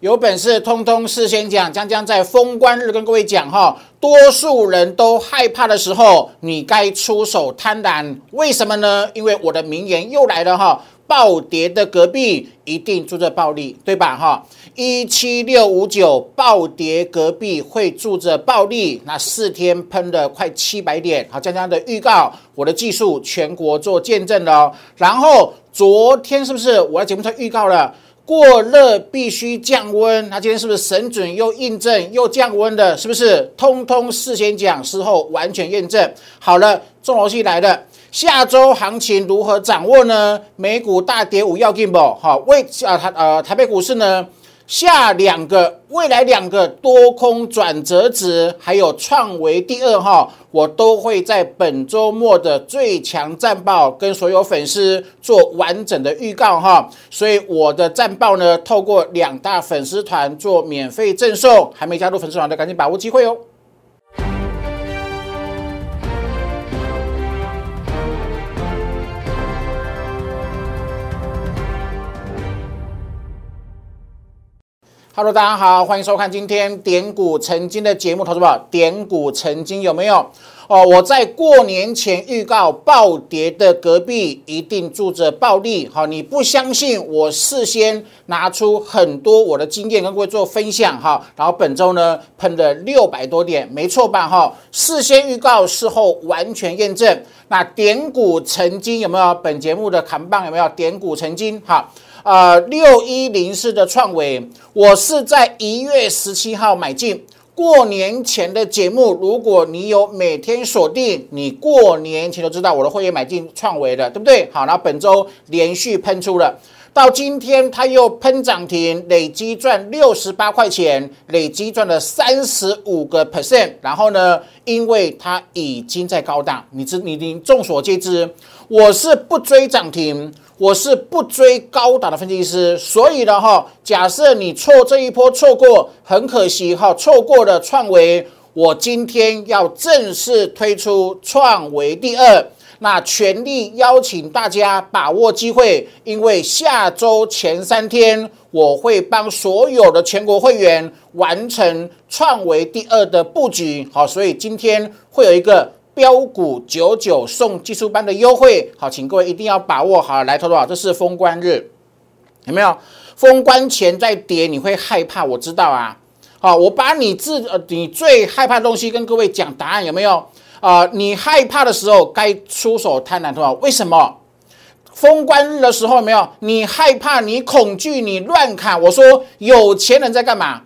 有本事通通事先讲，将将在封关日跟各位讲哈。多数人都害怕的时候，你该出手贪婪，为什么呢？因为我的名言又来了哈。暴跌的隔壁一定住着暴利，对吧？哈，一七六五九暴跌隔壁会住着暴利，那四天喷了快七百点，好，将将的预告，我的技术全国做见证了。然后昨天是不是我在节目上预告了？过热必须降温，那今天是不是神准又印证又降温的？是不是？通通事先讲，事后完全验证。好了，重头戏来了，下周行情如何掌握呢？美股大跌五要进不？好，为啊台呃台北股市呢？下两个未来两个多空转折值，还有创维第二号，我都会在本周末的最强战报跟所有粉丝做完整的预告哈。所以我的战报呢，透过两大粉丝团做免费赠送，还没加入粉丝团的赶紧把握机会哦。Hello，大家好，欢迎收看今天点股成金的节目，投资宝点股成金有没有？哦，我在过年前预告暴跌的隔壁一定住着暴利，好，你不相信我事先拿出很多我的经验跟各位做分享哈，然后本周呢喷了六百多点，没错吧？哈，事先预告，事后完全验证。那点股成金有没有？本节目的扛棒有没有？点股成金，好。呃，六一零四的创维，我是在一月十七号买进。过年前的节目，如果你有每天锁定，你过年前都知道我的会员买进创维的，对不对？好，那本周连续喷出了，到今天它又喷涨停，累积赚六十八块钱，累积赚了三十五个 percent。然后呢，因为它已经在高档，你知你你众所皆知，我是不追涨停。我是不追高档的分析师，所以呢哈，假设你错这一波错过，很可惜哈，错过了创维，我今天要正式推出创维第二，那全力邀请大家把握机会，因为下周前三天我会帮所有的全国会员完成创维第二的布局，好，所以今天会有一个。标股九九送技术班的优惠，好，请各位一定要把握好。来，投多少？这是封关日，有没有？封关前再跌，你会害怕？我知道啊。好，我把你自呃你最害怕的东西跟各位讲答案，有没有？啊，你害怕的时候该出手贪婪，多少？为什么？封关日的时候，有没有？你害怕，你恐惧，你乱砍。我说，有钱人在干嘛？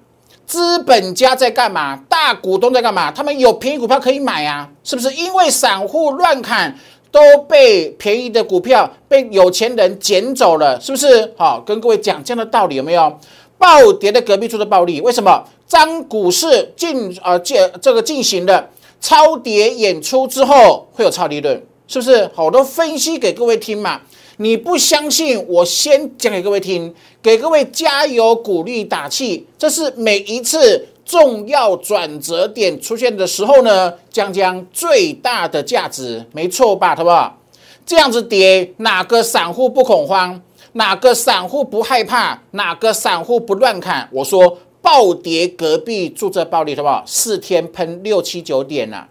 资本家在干嘛？大股东在干嘛？他们有便宜股票可以买啊，是不是？因为散户乱砍，都被便宜的股票被有钱人捡走了，是不是？好，跟各位讲这样的道理有没有？暴跌的隔壁处的暴利，为什么？当股市进呃进这个进行的超跌演出之后，会有超利润，是不是？好多分析给各位听嘛。你不相信，我先讲给各位听，给各位加油、鼓励、打气。这是每一次重要转折点出现的时候呢，将将最大的价值，没错吧？好不好？这样子跌，哪个散户不恐慌？哪个散户不害怕？哪个散户不乱砍？我说暴跌，隔壁住着暴利，好不好？四天喷六七九点了。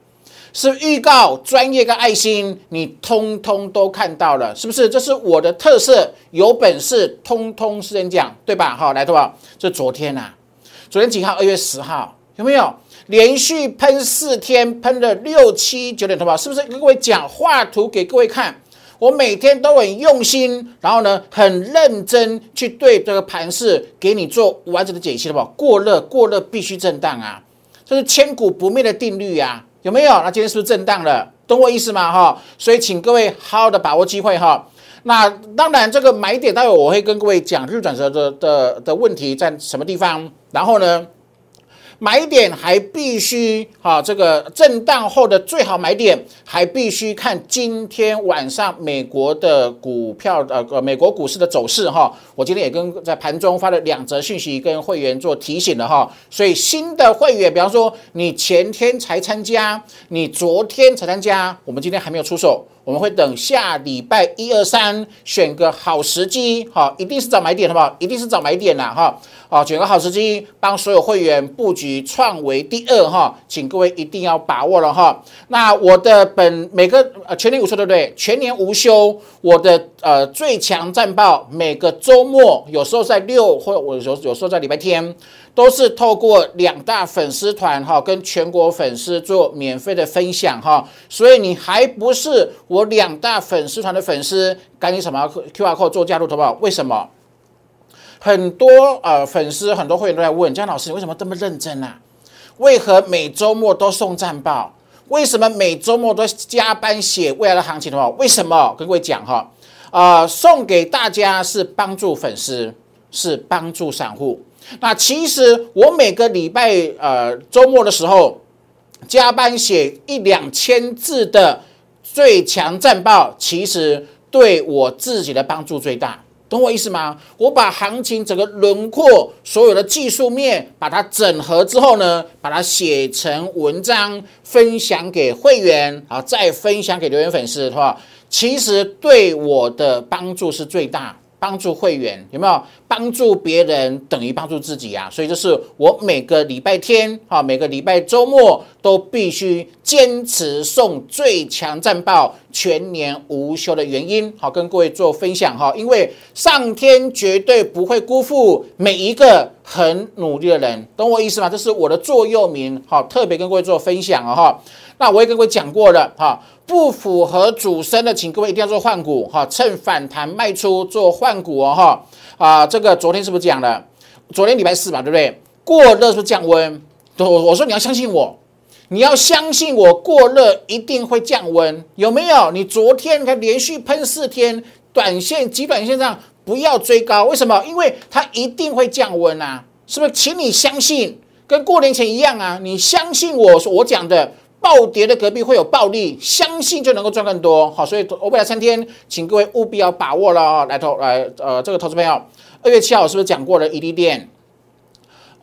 是预告专业跟爱心，你通通都看到了，是不是？这是我的特色，有本事通通是人讲，对吧？好，来，对吧？这昨天呐，昨天几号？二月十号，有没有连续喷四天，喷了六七九点，对吧？是不是？各位讲画图给各位看，我每天都很用心，然后呢，很认真去对这个盘势给你做完整的解析，对吧？过热，过热必须震荡啊，这是千古不灭的定律呀。有没有？那今天是不是震荡了？懂我意思吗？哈，所以请各位好好的把握机会哈。那当然，这个买点待会我会跟各位讲日转折的的的问题在什么地方。然后呢？买点还必须哈，这个震荡后的最好买点还必须看今天晚上美国的股票呃呃美国股市的走势哈。我今天也跟在盘中发了两则讯息跟会员做提醒了哈。所以新的会员，比方说你前天才参加，你昨天才参加，我们今天还没有出手。我们会等下礼拜一二三选个好时机，哈，一定是找买点，好不好？一定是找买点啦，哈，好，选个好时机，帮所有会员布局创维第二，哈，请各位一定要把握了，哈。那我的本每个呃全年无休，对不对？全年无休，我的呃最强战报，每个周末有时候在六或我有有时候在礼拜天。都是透过两大粉丝团哈，跟全国粉丝做免费的分享哈，所以你还不是我两大粉丝团的粉丝，赶紧什么 Q R code 做加入，好不好？为什么？很多呃粉丝很多会员都在问江老师，你为什么这么认真啊？为何每周末都送战报？为什么每周末都加班写未来的行情的话？为什么？跟各位讲哈，啊，送给大家是帮助粉丝，是帮助散户。那其实我每个礼拜呃周末的时候加班写一两千字的最强战报，其实对我自己的帮助最大，懂我意思吗？我把行情整个轮廓所有的技术面把它整合之后呢，把它写成文章分享给会员啊，再分享给留言粉丝的话，其实对我的帮助是最大。帮助会员有没有帮助别人等于帮助自己啊？所以这是我每个礼拜天哈，每个礼拜周末都必须坚持送最强战报，全年无休的原因。好，跟各位做分享哈，因为上天绝对不会辜负每一个很努力的人，懂我意思吗？这是我的座右铭，好，特别跟各位做分享啊。那我也跟各位讲过了哈。不符合主升的，请各位一定要做换股哈，趁反弹卖出做换股哦哈啊，这个昨天是不是讲了？昨天礼拜四嘛，对不对？过热是不是降温？我我说你要相信我，你要相信我，过热一定会降温，有没有？你昨天你看连续喷四天，短线极短线上不要追高，为什么？因为它一定会降温啊，是不是？请你相信，跟过年前一样啊，你相信我说我讲的。暴跌的隔壁会有暴利，相信就能够赚更多。好，所以未来三天，请各位务必要把握了啊！来投来，呃，这个投资朋友，二月七号是不是讲过了？宜利店，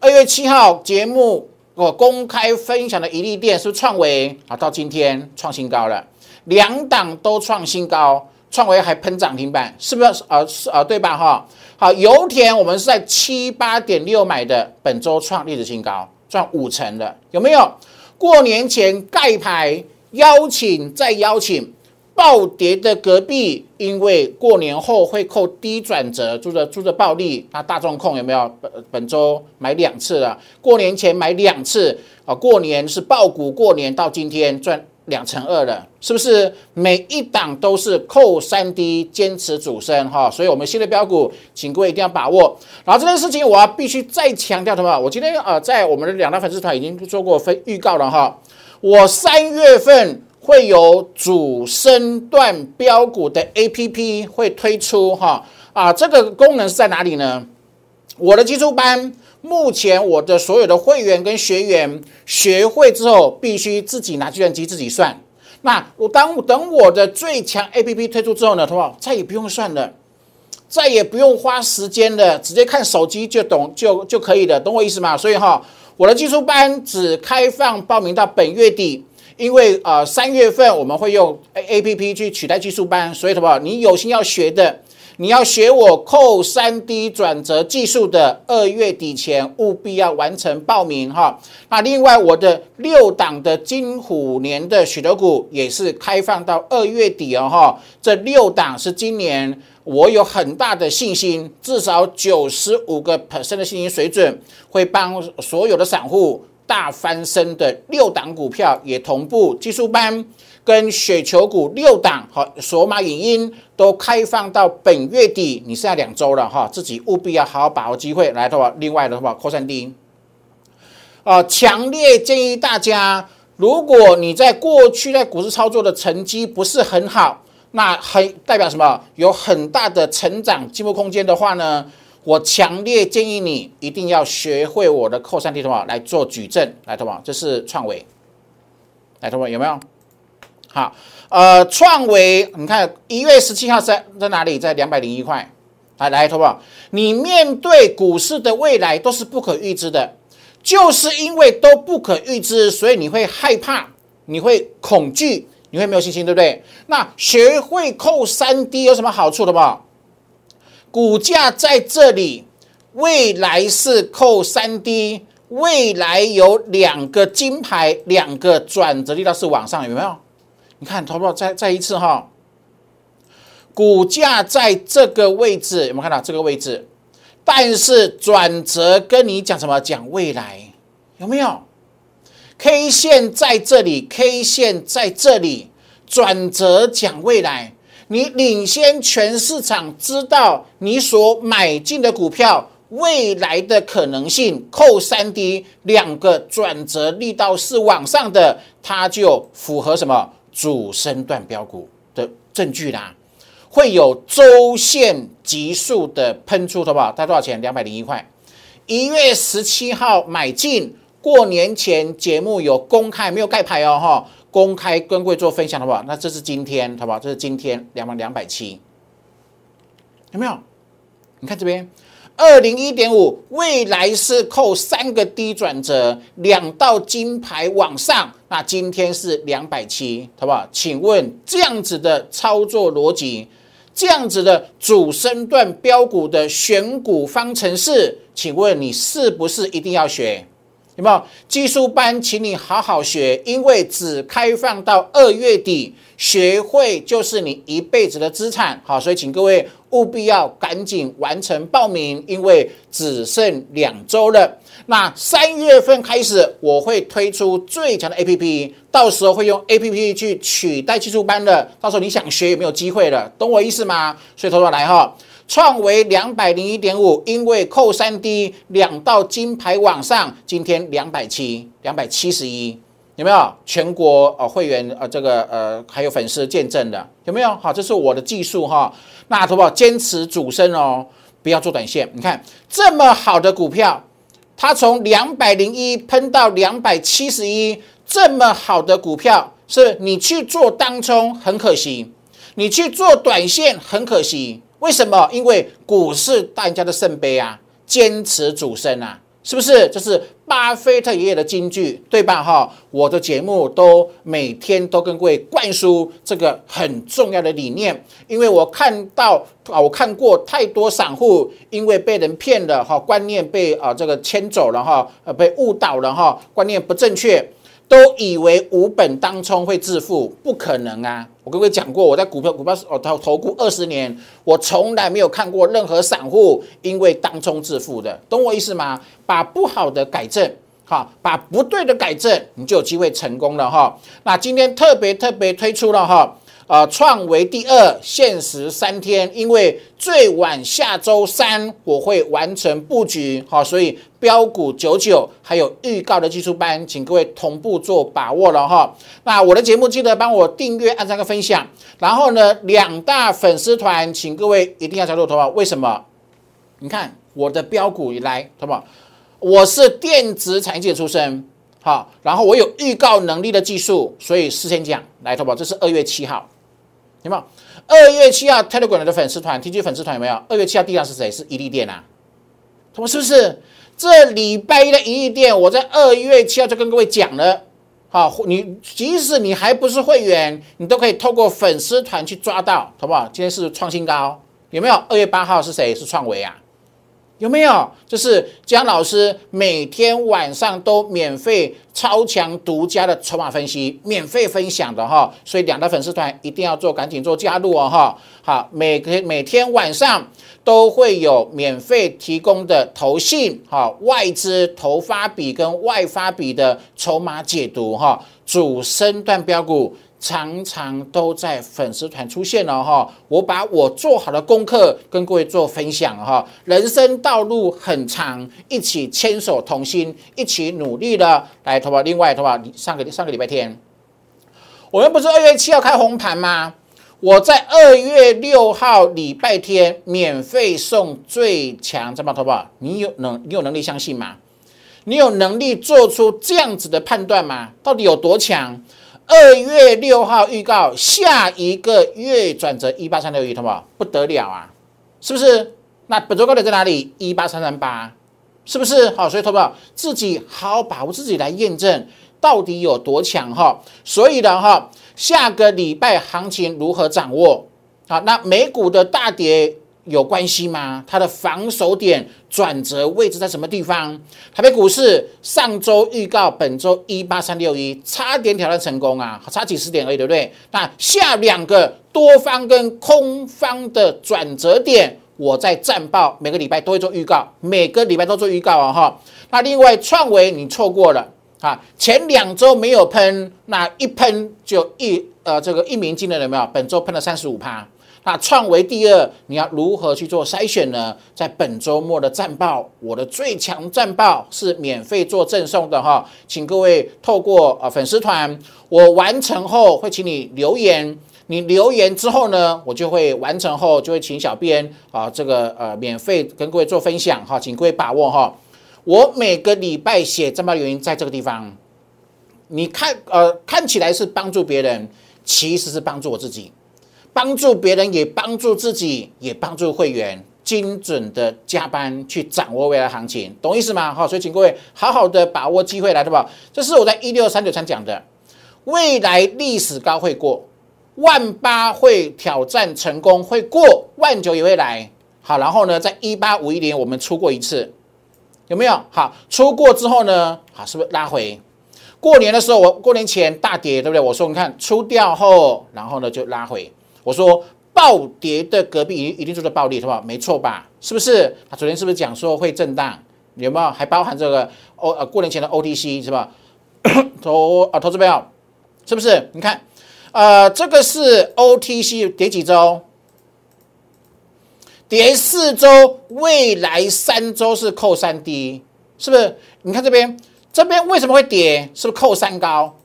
二月七号节目我公开分享的宜利店是不是创维啊？到今天创新高了，两档都创新高，创维还喷涨停板，是不是？呃，是呃，对吧？哈，好，油田我们是在七八点六买的，本周创历史新高，赚五成的，有没有？过年前盖牌邀请再邀请，暴跌的隔壁，因为过年后会扣低转折，住着住着暴利。那大众控有没有本本周买两次了？过年前买两次啊，过年是爆股，过年到今天赚两成二了，是不是？每一档都是扣三低坚持主升哈，所以我们新的标股，请各位一定要把握。然后这件事情，我要必须再强调什么？我今天呃，在我们的两大粉丝团已经做过分预告了哈。我三月份会有主升段标股的 A P P 会推出哈啊，这个功能是在哪里呢？我的基础班，目前我的所有的会员跟学员学会之后，必须自己拿计算机自己算。那我当等我的最强 A P P 推出之后呢，好不好？再也不用算了。再也不用花时间了，直接看手机就懂就就可以了，懂我意思吗？所以哈，我的技术班只开放报名到本月底，因为呃三月份我们会用 A A P P 去取代技术班，所以什么？你有心要学的，你要学我扣三 D 转折技术的，二月底前务必要完成报名哈。那另外我的六档的金虎年的许多股也是开放到二月底哦哈，这六档是今年。我有很大的信心，至少九十五个 percent 的信心水准，会帮所有的散户大翻身的六档股票也同步技术班跟雪球股六档好，索马影音都开放到本月底，你剩下两周了哈，自己务必要好好把握机会来的话，另外的话扩散低啊，强烈建议大家，如果你在过去在股市操作的成绩不是很好。那很代表什么？有很大的成长进步空间的话呢？我强烈建议你一定要学会我的扣三 D 的话来做矩阵，来，同学这是创维，来，同学有没有？好，呃，创维，你看一月十七号在在哪里？在两百零一块。来，来，同学你面对股市的未来都是不可预知的，就是因为都不可预知，所以你会害怕，你会恐惧。你会没有信心，对不对？那学会扣三 D 有什么好处的吗？股价在这里，未来是扣三 D，未来有两个金牌，两个转折力道是往上，有没有？你看，投保再再一次哈，股价在这个位置有没有看到这个位置？但是转折跟你讲什么？讲未来有没有？K 线在这里，K 线在这里，转折讲未来。你领先全市场，知道你所买进的股票未来的可能性，扣三 D 两个转折力道是往上的，它就符合什么主升段标股的证据啦。会有周线急速的喷出，好不好？它多少钱？两百零一块。一月十七号买进，过年前节目有公开，没有盖牌哦，哈。公开跟各位做分享，好不好？那这是今天，好不好？这是今天两万两百七，有没有？你看这边，二零一点五，未来是扣三个低转折，两道金牌往上，那今天是两百七，好不好？请问这样子的操作逻辑，这样子的主升段标股的选股方程式，请问你是不是一定要学？有没有技术班，请你好好学，因为只开放到二月底，学会就是你一辈子的资产。好，所以请各位务必要赶紧完成报名，因为只剩两周了。那三月份开始，我会推出最强的 A P P，到时候会用 A P P 去取代技术班的。到时候你想学有没有机会了？懂我意思吗？所以，投资来哈。创维两百零一点五，因为扣三 D 两道金牌往上，今天两百七两百七十一，有没有全国呃会员呃这个呃还有粉丝见证的有没有？好，这是我的技术哈。那投保坚持主升哦，不要做短线。你看这么好的股票，它从两百零一喷到两百七十一，这么好的股票，是你去做当冲很可惜，你去做短线很可惜。为什么？因为股市大家的圣杯啊，坚持主升啊，是不是？这是巴菲特爷爷的金句，对吧？哈，我的节目都每天都跟各位灌输这个很重要的理念，因为我看到啊，我看过太多散户因为被人骗了哈，观念被啊这个牵走了哈，呃被误导了哈，观念不正确。都以为无本当冲会致富，不可能啊！我跟各位讲过，我在股票股票哦投投顾二十年，我从来没有看过任何散户因为当冲致富的，懂我意思吗？把不好的改正，好，把不对的改正，你就有机会成功了哈。那今天特别特别推出了哈。呃，创维第二限时三天，因为最晚下周三我会完成布局，好，所以标股九九还有预告的技术班，请各位同步做把握了哈。那我的节目记得帮我订阅、按赞个分享，然后呢，两大粉丝团，请各位一定要加入，好不为什么？你看我的标股以来，好不？我是电子产业出身，好，然后我有预告能力的技术，所以事先讲来，淘宝？这是二月七号。有没有？二月七号 Telegram 的粉丝团，T G 粉丝团有没有？二月七号第一是谁？是伊利店啊？他们是不是？这礼拜一的伊利店，我在二月七号就跟各位讲了。好，你即使你还不是会员，你都可以透过粉丝团去抓到，好不好？今天是创新高，有没有？二月八号是谁？是创维啊？有没有？就是姜老师每天晚上都免费超强独家的筹码分析，免费分享的哈，所以两大粉丝团一定要做，赶紧做加入哦哈。好，每天每天晚上都会有免费提供的投信哈外资投发比跟外发比的筹码解读哈，主升段标股。常常都在粉丝团出现了哈，我把我做好的功课跟各位做分享哈。人生道路很长，一起牵手同心，一起努力的来，投保。另外，投保上个上个礼拜天，我们不是二月七号开红盘吗？我在二月六号礼拜天免费送最强这把投保，你有能你有能力相信吗？你有能力做出这样子的判断吗？到底有多强？二月六号预告，下一个月转折一八三六一，好不好？不得了啊，是不是？那本周高点在哪里？一八三三八，是不是？好，所以投保自己好好把握自己来验证到底有多强哈。所以的哈，下个礼拜行情如何掌握？好，那美股的大跌有关系吗？它的防守点转折位置在什么地方？台北股市上周预告本周一八三六一，差点挑战成功啊，差几十点而已，对不对？那下两个多方跟空方的转折点，我在战报每个礼拜都会做预告，每个礼拜都做预告啊，哈。那另外创维你错过了。啊，前两周没有喷，那一喷就一呃这个一鸣惊人有没有？本周喷了三十五趴，那创维第二，你要如何去做筛选呢？在本周末的战报，我的最强战报是免费做赠送的哈，请各位透过呃粉丝团，我完成后会请你留言，你留言之后呢，我就会完成后就会请小编啊这个呃免费跟各位做分享哈，请各位把握哈。我每个礼拜写战报原因，在这个地方，你看，呃，看起来是帮助别人，其实是帮助我自己，帮助别人也帮助自己，也帮助会员精准的加班去掌握未来行情，懂意思吗？好，所以请各位好好的把握机会来，对吧？这是我在一六三九三讲的，未来历史高会过，万八会挑战成功，会过万九也会来。好，然后呢，在一八五一年我们出过一次。有没有好出过之后呢？好，是不是拉回？过年的时候，我过年前大跌，对不对？我说你看出掉后，然后呢就拉回。我说暴跌的隔壁一一定就是暴利，是吧？没错吧？是不是？他昨天是不是讲说会震荡？有没有？还包含这个 O 呃过年前的 OTC 是吧？投啊投资友，是不是？你看，呃，这个是 OTC 跌几周？跌四周，未来三周是扣三低，是不是？你看这边，这边为什么会跌？是不是扣三高？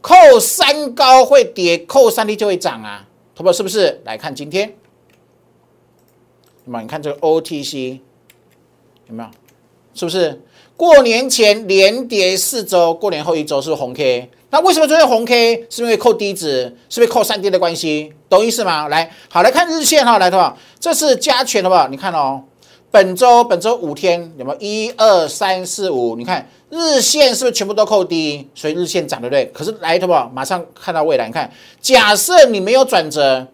扣三高会跌，扣三低就会涨啊，同不是不是？来看今天，那么你看这个 OTC 有没有？是不是？过年前连跌四周，过年后一周是红 K。那为什么昨天红 K？是因为扣低值，是不是扣三跌的关系？懂意思吗？来，好来看日线哈，来的话，这是加权的吧？你看哦，本周本周五天有没有一二三四五？你看日线是不是全部都扣低？所以日线涨对不对？可是来的吧，马上看到未来。你看，假设你没有转折，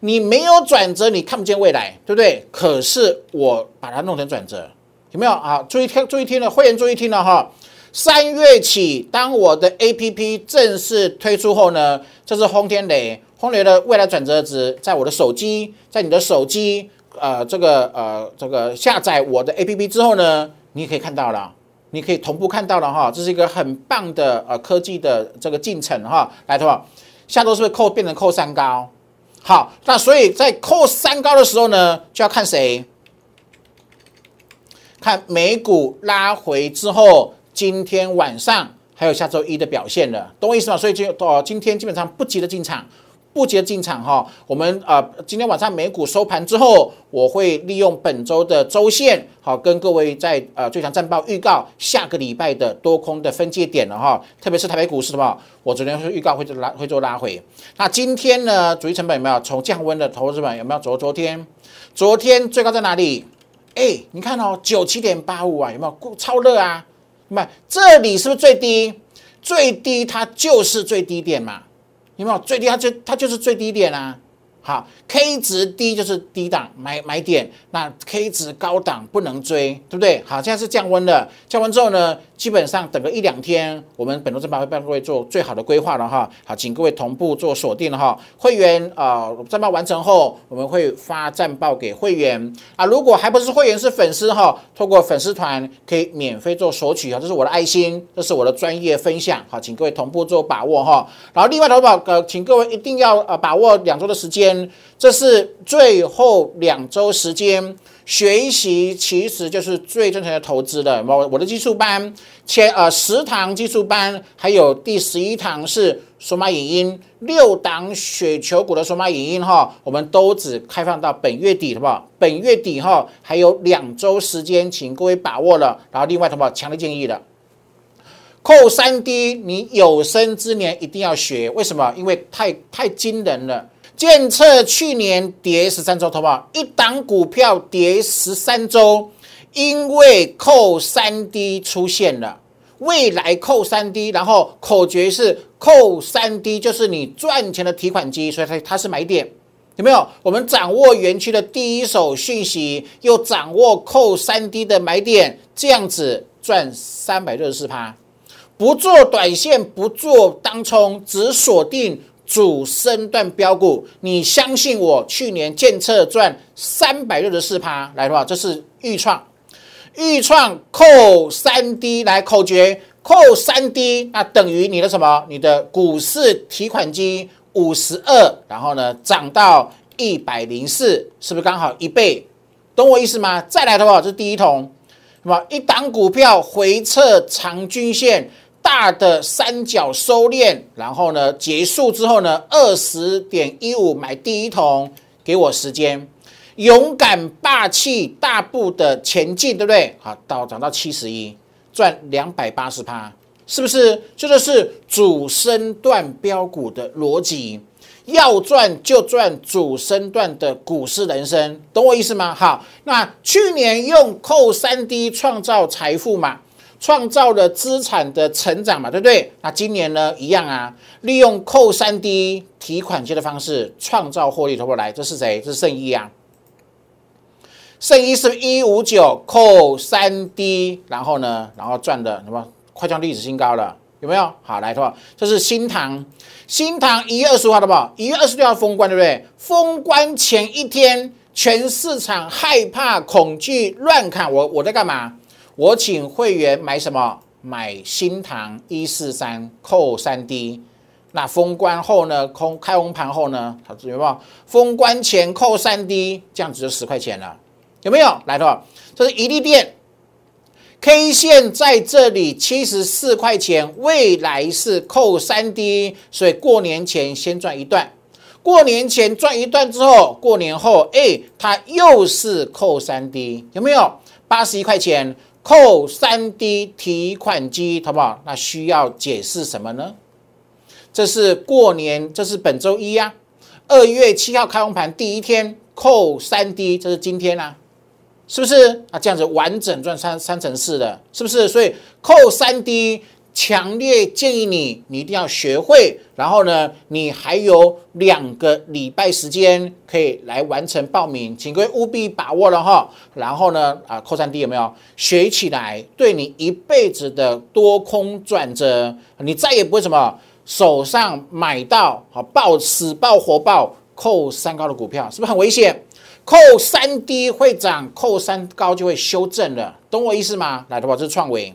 你没有转折，你看不见未来，对不对？可是我把它弄成转折，有没有啊？注意听，注意听了，会员注意听了哈。三月起，当我的 A P P 正式推出后呢，这是轰天雷，轰雷的未来转折值，在我的手机，在你的手机，呃，这个呃，这个下载我的 A P P 之后呢，你也可以看到了，你可以同步看到了哈，这是一个很棒的呃科技的这个进程哈。来，同学下周是不是扣变成扣三高？好，那所以在扣三高的时候呢，就要看谁？看美股拉回之后。今天晚上还有下周一的表现了，懂我意思吗？所以就哦，今天基本上不急着进场，不急着进场哈。我们啊，今天晚上美股收盘之后，我会利用本周的周线，好跟各位在呃最强战报预告下个礼拜的多空的分界点了哈。特别是台北股市的话，我昨天是预告会做拉会做拉回。那今天呢，主力成本有没有从降温的投资本有没有昨昨天？昨天最高在哪里？哎，你看哦，九七点八五啊，有没有过超热啊？那这里是不是最低？最低它就是最低点嘛，有没有？最低它就它就是最低点啊。好，K 值低就是低档买买点，那 K 值高档不能追，对不对？好，现在是降温了，降温之后呢，基本上等个一两天，我们本周正报会帮各位做最好的规划了哈。好，请各位同步做锁定哈。会员啊，战报完成后，我们会发战报给会员啊。如果还不是会员是粉丝哈，透过粉丝团可以免费做索取啊，这是我的爱心，这是我的专业分享。好，请各位同步做把握哈。然后另外投保呃，请各位一定要呃把握两周的时间。这是最后两周时间学习，其实就是最正确的投资的。我我的技术班，前呃十堂技术班，还有第十一堂是数码影音六档雪球股的数码影音哈，我们都只开放到本月底，好不好？本月底哈还有两周时间，请各位把握了。然后另外，好不好？强烈建议的，扣三 D，你有生之年一定要学，为什么？因为太太惊人了。监测去年跌十三周，投保一档股票跌十三周，因为扣三 D 出现了。未来扣三 D，然后口诀是扣三 D，就是你赚钱的提款机，所以它它是买点，有没有？我们掌握园区的第一手讯息，又掌握扣三 D 的买点，这样子赚三百六十四趴，不做短线，不做当冲，只锁定主升段标股，你相信我，去年建测赚三百六十四趴，来的话，这是预创。预创扣三 D 来口诀扣三 D，那等于你的什么？你的股市提款机五十二，然后呢涨到一百零四，是不是刚好一倍？懂我意思吗？再来的话，这是第一桶，那么一档股票回撤长均线，大的三角收敛，然后呢结束之后呢，二十点一五买第一桶，给我时间。勇敢霸气大步的前进，对不对？好，到涨到七十一，赚两百八十趴，是不是？这就是主升段标股的逻辑，要赚就赚主升段的股市人生，懂我意思吗？好，那去年用扣三 D 创造财富嘛，创造了资产的成长嘛，对不对？那今年呢，一样啊，利用扣三 D 提款机的方式创造获利，投不来？这是谁？这是圣一啊。圣一是一五九扣三 D，然后呢，然后赚的什么快创历史新高了，有没有？好，来的话，这是新塘，新塘一月二十号的不？一月二十六号封关，对不对？封关前一天，全市场害怕、恐惧、乱砍，我我在干嘛？我请会员买什么？买新塘一四三扣三 D。那封关后呢？空开红盘后呢？它有没有？封关前扣三 D，这样子就十块钱了。有没有来的话，这是一利电 K 线在这里七十四块钱，未来是扣三 D，所以过年前先赚一段，过年前赚一段之后，过年后哎，它又是扣三 D，有没有八十一块钱扣三 D 提款机，好不好？那需要解释什么呢？这是过年，这是本周一呀，二月七号开红盘第一天扣三 D，这是今天啊。是不是啊？这样子完整赚三三成四的，是不是？所以扣三 D，强烈建议你，你一定要学会。然后呢，你还有两个礼拜时间可以来完成报名，请各位务必把握了哈。然后呢，啊，扣三 D 有没有学起来？对你一辈子的多空转折，你再也不会什么手上买到好爆死爆活爆扣三高的股票，是不是很危险？扣三低会涨，扣三高就会修正了，懂我意思吗？来的话，这是创维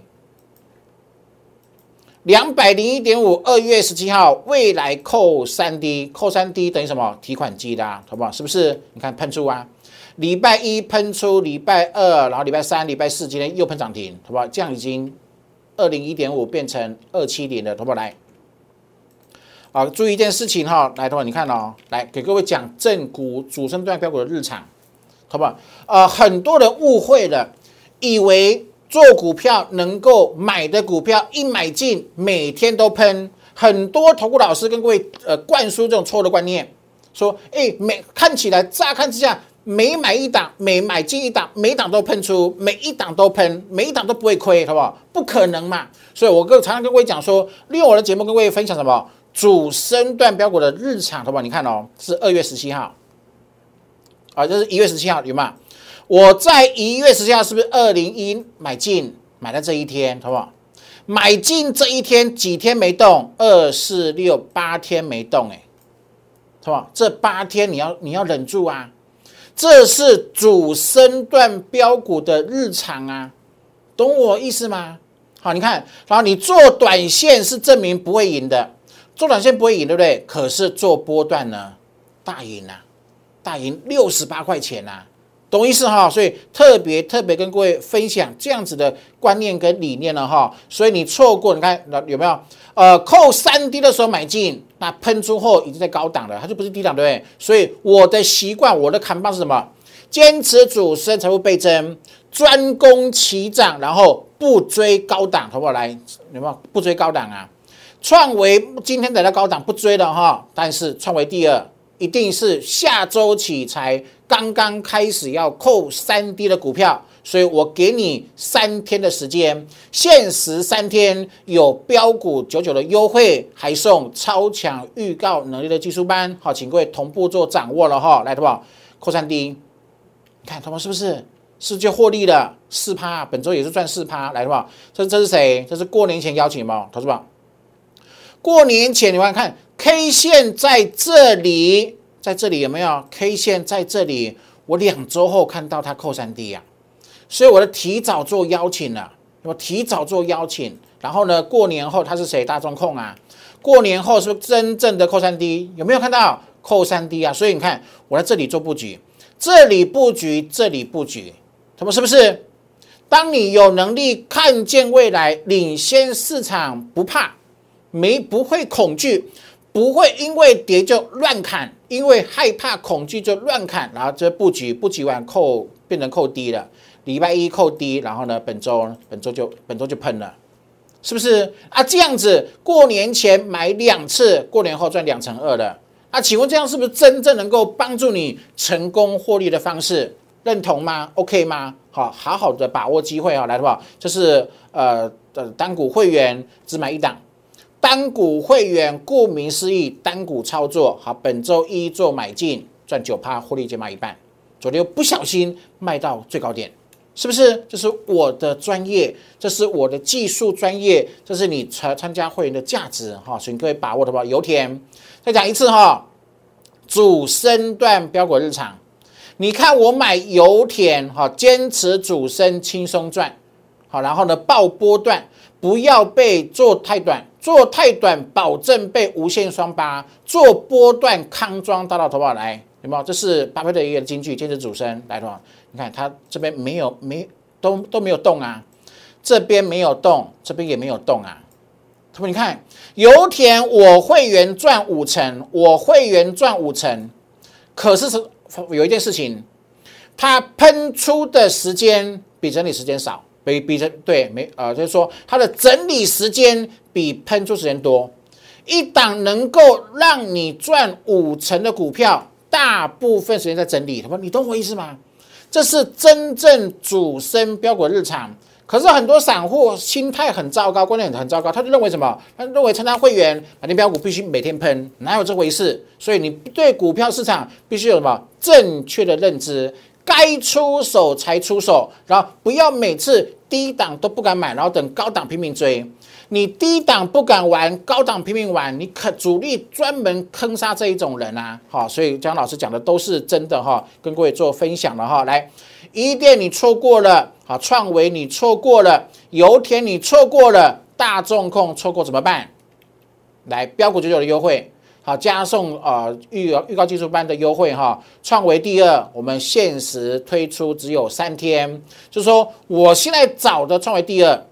两百零一点五，二月十七号，未来扣三 D，，扣三 D 等于什么？提款机的，好不好？是不是？你看喷出啊，礼拜一喷出，礼拜二，然后礼拜三、礼拜四，今天又喷涨停，好不好？这样已经二零一点五变成二七零了，好不好？来。啊，注意一件事情哈，来的话，你看哦，来给各位讲正股主升段标股的日常，好不好？呃，很多人误会了，以为做股票能够买的股票一买进每天都喷，很多投顾老师跟各位呃灌输这种错误的观念，说，哎，每看起来乍看之下，每买一档，每买进一档，每档都喷出，每一档都喷，每一档都不会亏，好不好？不可能嘛，所以我跟常常跟各位讲说，利用我的节目跟各位分享什么？主升段标股的日常，好不好？你看哦，是二月十七号，啊，这是一月十七号，有吗？我在一月十七号是不是二零一买进，买在这一天，好不好？买进这一天几天没动，二四六八天没动，哎，是吧？这八天你要你要忍住啊！这是主升段标股的日常啊，懂我意思吗？好，你看，然后你做短线是证明不会赢的。做短线不会赢，对不对？可是做波段呢，大赢啊，大赢六十八块钱呐，懂意思哈？所以特别特别跟各位分享这样子的观念跟理念了哈。所以你错过，你看有没有？呃，扣三 D 的时候买进，那喷出后已经在高档了，它就不是低档，对不对？所以我的习惯，我的看法是什么？坚持主升才会倍增，专攻齐涨，然后不追高档，好不好？来，有没有？不追高档啊？创维今天来到高档不追了哈，但是创维第二一定是下周起才刚刚开始要扣三 D 的股票，所以我给你三天的时间，限时三天有标股九九的优惠，还送超强预告能力的技术班。好，请各位同步做掌握了哈。来，好不好？扣三 D，你看，他们是不是是就获利了四趴？本周也是赚四趴，来，好不好？这这是谁？这是过年前邀请吗？投资吧。过年前你们看 K 线在这里，在这里有没有 K 线在这里？我两周后看到它扣三 D 呀。所以我的提早做邀请了，我提早做邀请，然后呢，过年后他是谁？大中控啊，过年后是不是真正的扣三 D？有没有看到扣三 D 啊？所以你看我在这里做布局，这里布局，这里布局，他们是不是？当你有能力看见未来，领先市场，不怕，没不会恐惧，不会因为跌就乱砍，因为害怕恐惧就乱砍，然后这布局布局完扣变成扣低了。礼拜一扣低，然后呢，本周本周就本周就喷了，是不是啊？这样子过年前买两次，过年后赚两成二的，啊，请问这样是不是真正能够帮助你成功获利的方式？认同吗？OK 吗？好，好好的把握机会啊，来，好不好？这是呃的单股会员只买一档，单股会员顾名思义，单股操作好，本周一做买进赚九趴，获利减码一半，昨天不小心卖到最高点。是不是？这是我的专业，这是我的技术专业，这是你参参加会员的价值哈，请各位把握的吧。油田再讲一次哈，主升段标股日常，你看我买油田哈，坚持主升轻松赚，好，然后呢爆波段，不要被做太短，做太短保证被无限双八，做波段康庄大道投保来，有没有？这是巴菲特一个金句，坚持主升来的话。你看他这边没有没都都没有动啊，这边没有动，这边也没有动啊。他说：“你看油田，我会员赚五成，我会员赚五成。可是是有一件事情，它喷出的时间比整理时间少，比比这对没呃，就是说它的整理时间比喷出时间多。一档能够让你赚五成的股票，大部分时间在整理。他说：你懂我意思吗？”这是真正主升标股日常，可是很多散户心态很糟糕，观念很糟糕，他就认为什么？他认为参加会员买点标股必须每天喷，哪有这回事？所以你对股票市场必须有什么正确的认知，该出手才出手，然后不要每次低档都不敢买，然后等高档拼命追。你低档不敢玩，高档拼命玩，你可主力专门坑杀这一种人啊！好，所以江老师讲的都是真的哈，跟各位做分享了哈。来，一店你错过了，好，创维你错过了，油田你错过了，大众控错过怎么办？来，标股九九的优惠，好，加送呃预预告技术班的优惠哈。创维第二，我们限时推出只有三天，就是说我现在找的创维第二。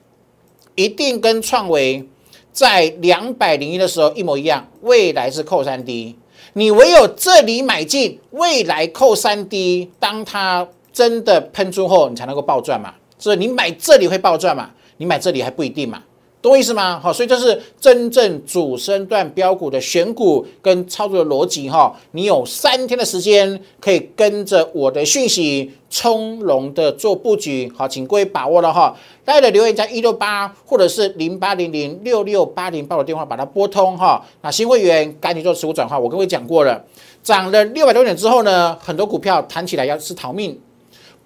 一定跟创维在两百零一的时候一模一样，未来是扣三 D，你唯有这里买进，未来扣三 D，当它真的喷出后，你才能够爆赚嘛？所以你买这里会爆赚嘛？你买这里还不一定嘛？懂我意思吗？好，所以这是真正主升段标股的选股跟操作的逻辑哈。你有三天的时间，可以跟着我的讯息从容的做布局。好，请各位把握了哈。大家的留言在一六八或者是零八零零六六八零八的电话把它拨通哈。那新会员赶紧做持股转化。我跟各位讲过了，涨了六百多点之后呢，很多股票弹起来要是逃命。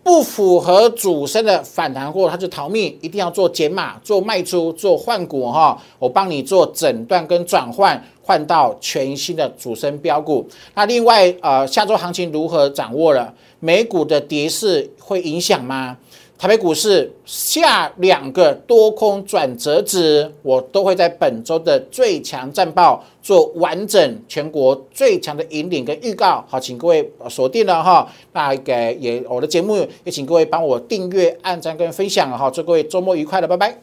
不符合主升的反弹货，它就逃命，一定要做减码、做卖出、做换股哈。我帮你做诊断跟转换，换到全新的主升标股。那另外，呃，下周行情如何掌握了？美股的跌势会影响吗？台北股市下两个多空转折值，我都会在本周的最强战报做完整全国最强的引领跟预告。好，请各位锁定了哈。那给也我的节目也请各位帮我订阅、按赞跟分享哈。祝各位周末愉快的，拜拜。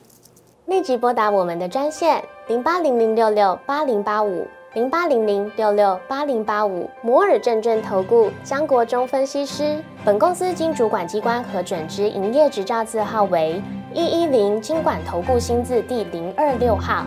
立即拨打我们的专线零八零零六六八零八五。零八零零六六八零八五摩尔证券投顾江国忠分析师，本公司经主管机关核准之营业执照字号为一一零经管投顾新字第零二六号。